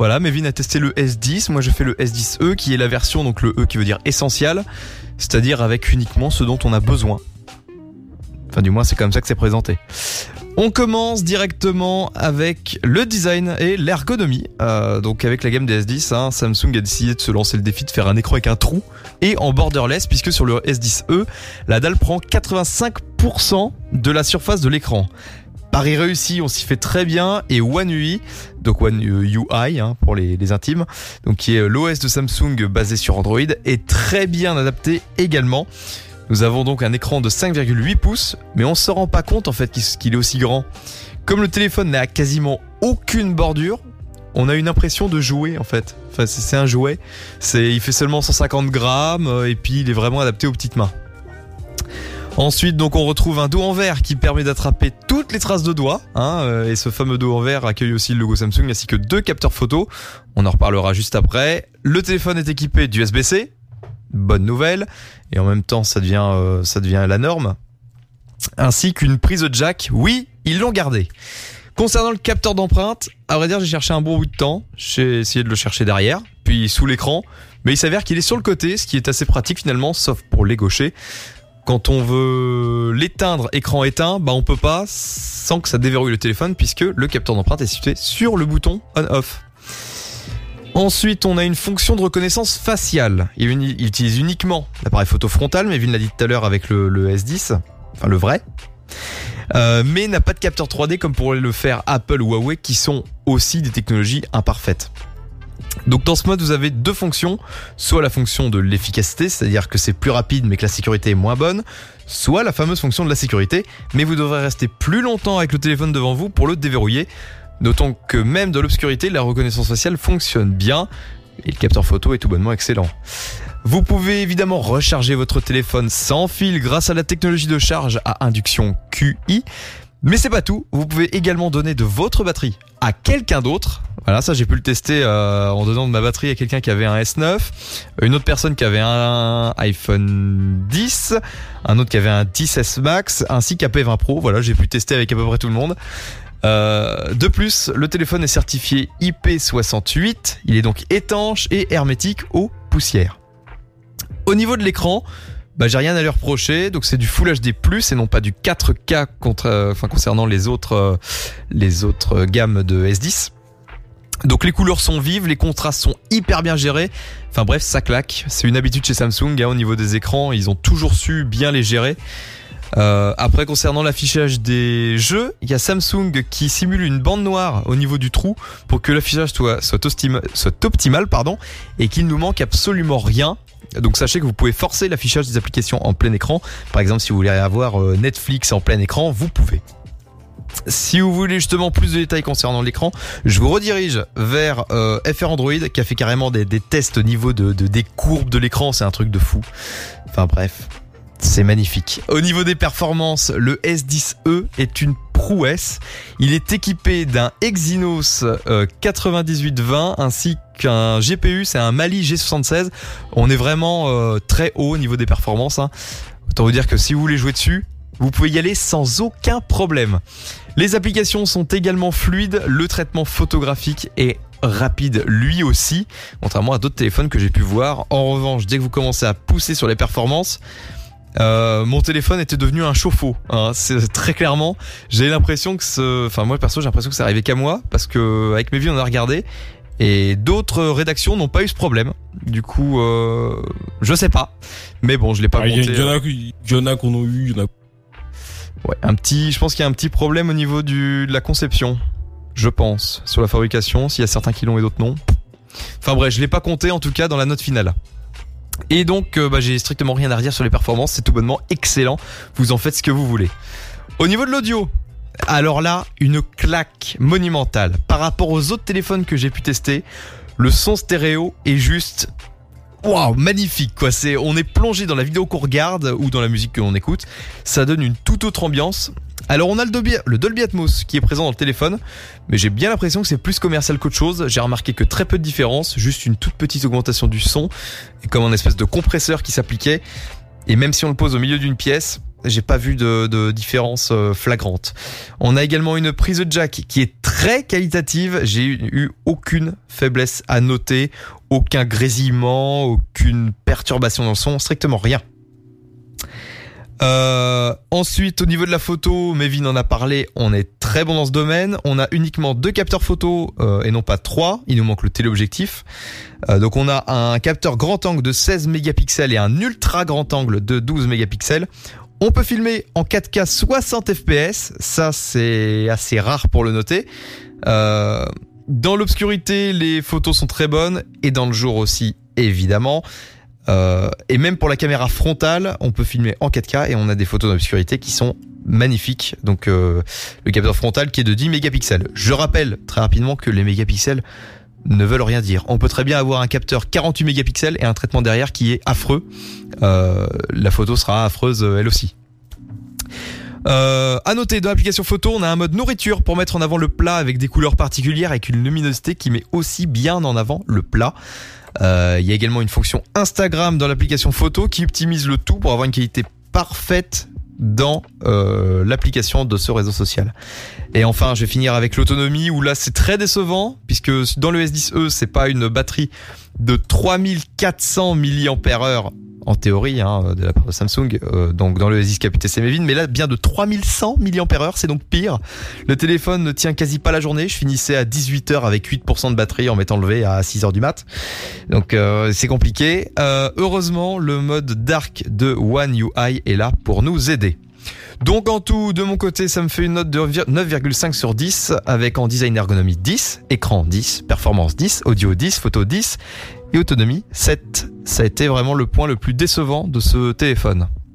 Voilà, Mevin a testé le S10, moi je fais le S10e qui est la version, donc le E qui veut dire essentiel, c'est-à-dire avec uniquement ce dont on a besoin. Enfin du moins c'est comme ça que c'est présenté. On commence directement avec le design et l'ergonomie. Euh, donc avec la gamme des S10, hein, Samsung a décidé de se lancer le défi de faire un écran avec un trou et en borderless puisque sur le S10e, la dalle prend 85% de la surface de l'écran. Paris réussi, on s'y fait très bien et One UI, donc One UI hein, pour les, intimes, donc qui est l'OS de Samsung basé sur Android, est très bien adapté également. Nous avons donc un écran de 5,8 pouces, mais on se rend pas compte en fait qu'il est aussi grand. Comme le téléphone n'a quasiment aucune bordure, on a une impression de jouer en fait. Enfin, c'est un jouet. Il fait seulement 150 grammes euh, et puis il est vraiment adapté aux petites mains. Ensuite, donc, on retrouve un dos en verre qui permet d'attraper toutes les traces de doigts. Hein, euh, et ce fameux dos en verre accueille aussi le logo Samsung ainsi que deux capteurs photo. On en reparlera juste après. Le téléphone est équipé d'USB-C. Bonne nouvelle. Et en même temps, ça devient, euh, ça devient la norme. Ainsi qu'une prise jack. Oui, ils l'ont gardé. Concernant le capteur d'empreinte, à vrai dire, j'ai cherché un bon bout de temps. J'ai essayé de le chercher derrière, puis sous l'écran. Mais il s'avère qu'il est sur le côté, ce qui est assez pratique finalement, sauf pour les gauchers. Quand on veut l'éteindre écran éteint, bah on peut pas sans que ça déverrouille le téléphone puisque le capteur d'empreinte est situé sur le bouton on-off. Ensuite, on a une fonction de reconnaissance faciale. Il, utilise uniquement l'appareil photo frontal, mais Vin l'a dit tout à l'heure avec le, le, S10, enfin le vrai. Euh, mais n'a pas de capteur 3D comme pourrait le faire Apple ou Huawei qui sont aussi des technologies imparfaites. Donc dans ce mode, vous avez deux fonctions, soit la fonction de l'efficacité, c'est-à-dire que c'est plus rapide mais que la sécurité est moins bonne, soit la fameuse fonction de la sécurité, mais vous devrez rester plus longtemps avec le téléphone devant vous pour le déverrouiller. Notons que même dans l'obscurité, la reconnaissance faciale fonctionne bien et le capteur photo est tout bonnement excellent. Vous pouvez évidemment recharger votre téléphone sans fil grâce à la technologie de charge à induction QI. Mais c'est pas tout, vous pouvez également donner de votre batterie à quelqu'un d'autre. Voilà, ça j'ai pu le tester euh, en donnant de ma batterie à quelqu'un qui avait un S9, une autre personne qui avait un iPhone 10, un autre qui avait un 10S Max, ainsi qu'un P20 Pro. Voilà, j'ai pu tester avec à peu près tout le monde. Euh, de plus, le téléphone est certifié IP68, il est donc étanche et hermétique aux poussières. Au niveau de l'écran, bah, j'ai rien à lui reprocher, donc c'est du Full HD+, et non pas du 4K contre, euh, enfin, concernant les autres, euh, les autres gammes de S10. Donc les couleurs sont vives, les contrastes sont hyper bien gérés. Enfin bref, ça claque. C'est une habitude chez Samsung hein, au niveau des écrans, ils ont toujours su bien les gérer. Euh, après, concernant l'affichage des jeux, il y a Samsung qui simule une bande noire au niveau du trou pour que l'affichage soit, optimal et qu'il nous manque absolument rien. Donc sachez que vous pouvez forcer l'affichage des applications en plein écran. Par exemple, si vous voulez avoir euh, Netflix en plein écran, vous pouvez. Si vous voulez justement plus de détails concernant l'écran, je vous redirige vers euh, FR Android qui a fait carrément des, tests au niveau de, de des courbes de l'écran, c'est un truc de fou. Enfin bref, c'est magnifique. Au niveau des performances, le S10e est une prouesse. Il est équipé d'un Exynos 9820 euh, ainsi qu'un GPU, c'est un Mali G76. On est vraiment euh, très haut au niveau des performances. Hein. Autant vous dire que si vous voulez jouer dessus, vous pouvez y aller sans aucun problème. Les applications sont également fluides, le traitement photographique est rapide lui aussi, contrairement à d'autres téléphones que j'ai pu voir. En revanche, dès que vous commencez à pousser sur les performances, euh, mon téléphone était devenu un chauffe-eau. Hein. C'est très clairement. J'ai l'impression que ce, enfin moi perso, j'ai l'impression que ça arrivait qu'à moi parce que avec mes vies on a regardé et d'autres rédactions n'ont pas eu ce problème. Du coup, euh, je sais pas. Mais bon, je l'ai pas ah, monté. Il y, en a, y en a qu'on a eu, y en a. Ouais, un petit. Je pense qu'il y a un petit problème au niveau du de la conception. Je pense sur la fabrication. S'il y a certains qui l'ont et d'autres non. Enfin bref, je l'ai pas compté en tout cas dans la note finale. Et donc, euh, bah, j'ai strictement rien à dire sur les performances. C'est tout bonnement excellent. Vous en faites ce que vous voulez. Au niveau de l'audio, alors là, une claque monumentale. Par rapport aux autres téléphones que j'ai pu tester, le son stéréo est juste waouh, magnifique quoi. C'est on est plongé dans la vidéo qu'on regarde ou dans la musique que l'on écoute. Ça donne une toute autre ambiance. Alors on a le Dolby, Atmos qui est présent dans le téléphone, mais j'ai bien l'impression que c'est plus commercial qu'autre chose. J'ai remarqué que très peu de différence, juste une toute petite augmentation du son, et comme un espèce de compresseur qui s'appliquait. Et même si on le pose au milieu d'une pièce, j'ai pas vu de, de différence euh, flagrante. On a également une prise de jack qui est très qualitative. J'ai eu aucune faiblesse à noter, aucun grésillement, aucune perturbation dans le son, strictement rien. Euh, ensuite, au niveau de la photo, Mévin en a parlé, on est très bon dans ce domaine. On a uniquement deux capteurs photo euh, et non pas trois. Il nous manque le téléobjectif. Euh, donc on a un capteur grand angle de 16 mégapixels et un ultra grand angle de 12 mégapixels. On peut filmer en 4K 60 fps. Ça, c'est assez rare pour le noter. Dans l'obscurité, les photos sont très bonnes et dans le jour aussi, évidemment. Euh, et même pour la caméra frontale, on peut filmer en 4K et on a des photos d'obscurité qui sont magnifiques. Donc euh, le capteur frontal qui est de 10 mégapixels. Je rappelle très rapidement que les mégapixels ne veulent rien dire. On peut très bien avoir un capteur 48 mégapixels et un traitement derrière qui est affreux. Euh, la photo sera affreuse elle aussi. Euh, à noter, dans l'application photo, on a un mode nourriture pour mettre en avant le plat avec des couleurs particulières avec une luminosité qui met aussi bien en avant le plat. Euh, il y a également une fonction Instagram dans l'application photo qui optimise le tout pour avoir une qualité parfaite dans euh, l'application de ce réseau social. Et enfin, je vais finir avec l'autonomie où là c'est très décevant puisque dans le S10e c'est pas une batterie de 3400 mAh en théorie hein, de la part de Samsung euh, donc dans le S10 KPTC Mevin mais là bien de 3100 mAh c'est donc pire. Le téléphone ne tient quasi pas la journée. Je finissais à 18h avec 8% de batterie en m'étant levé à 6h du mat. Donc euh, c'est compliqué. Euh, heureusement le mode dark de One UI est là pour nous aider donc en tout, de mon côté, ça me fait une note de 9,5 sur 10 avec en design ergonomie 10, écran 10, performance 10, audio 10, photo 10 et autonomie 7. Ça a été vraiment le point le plus décevant de ce téléphone.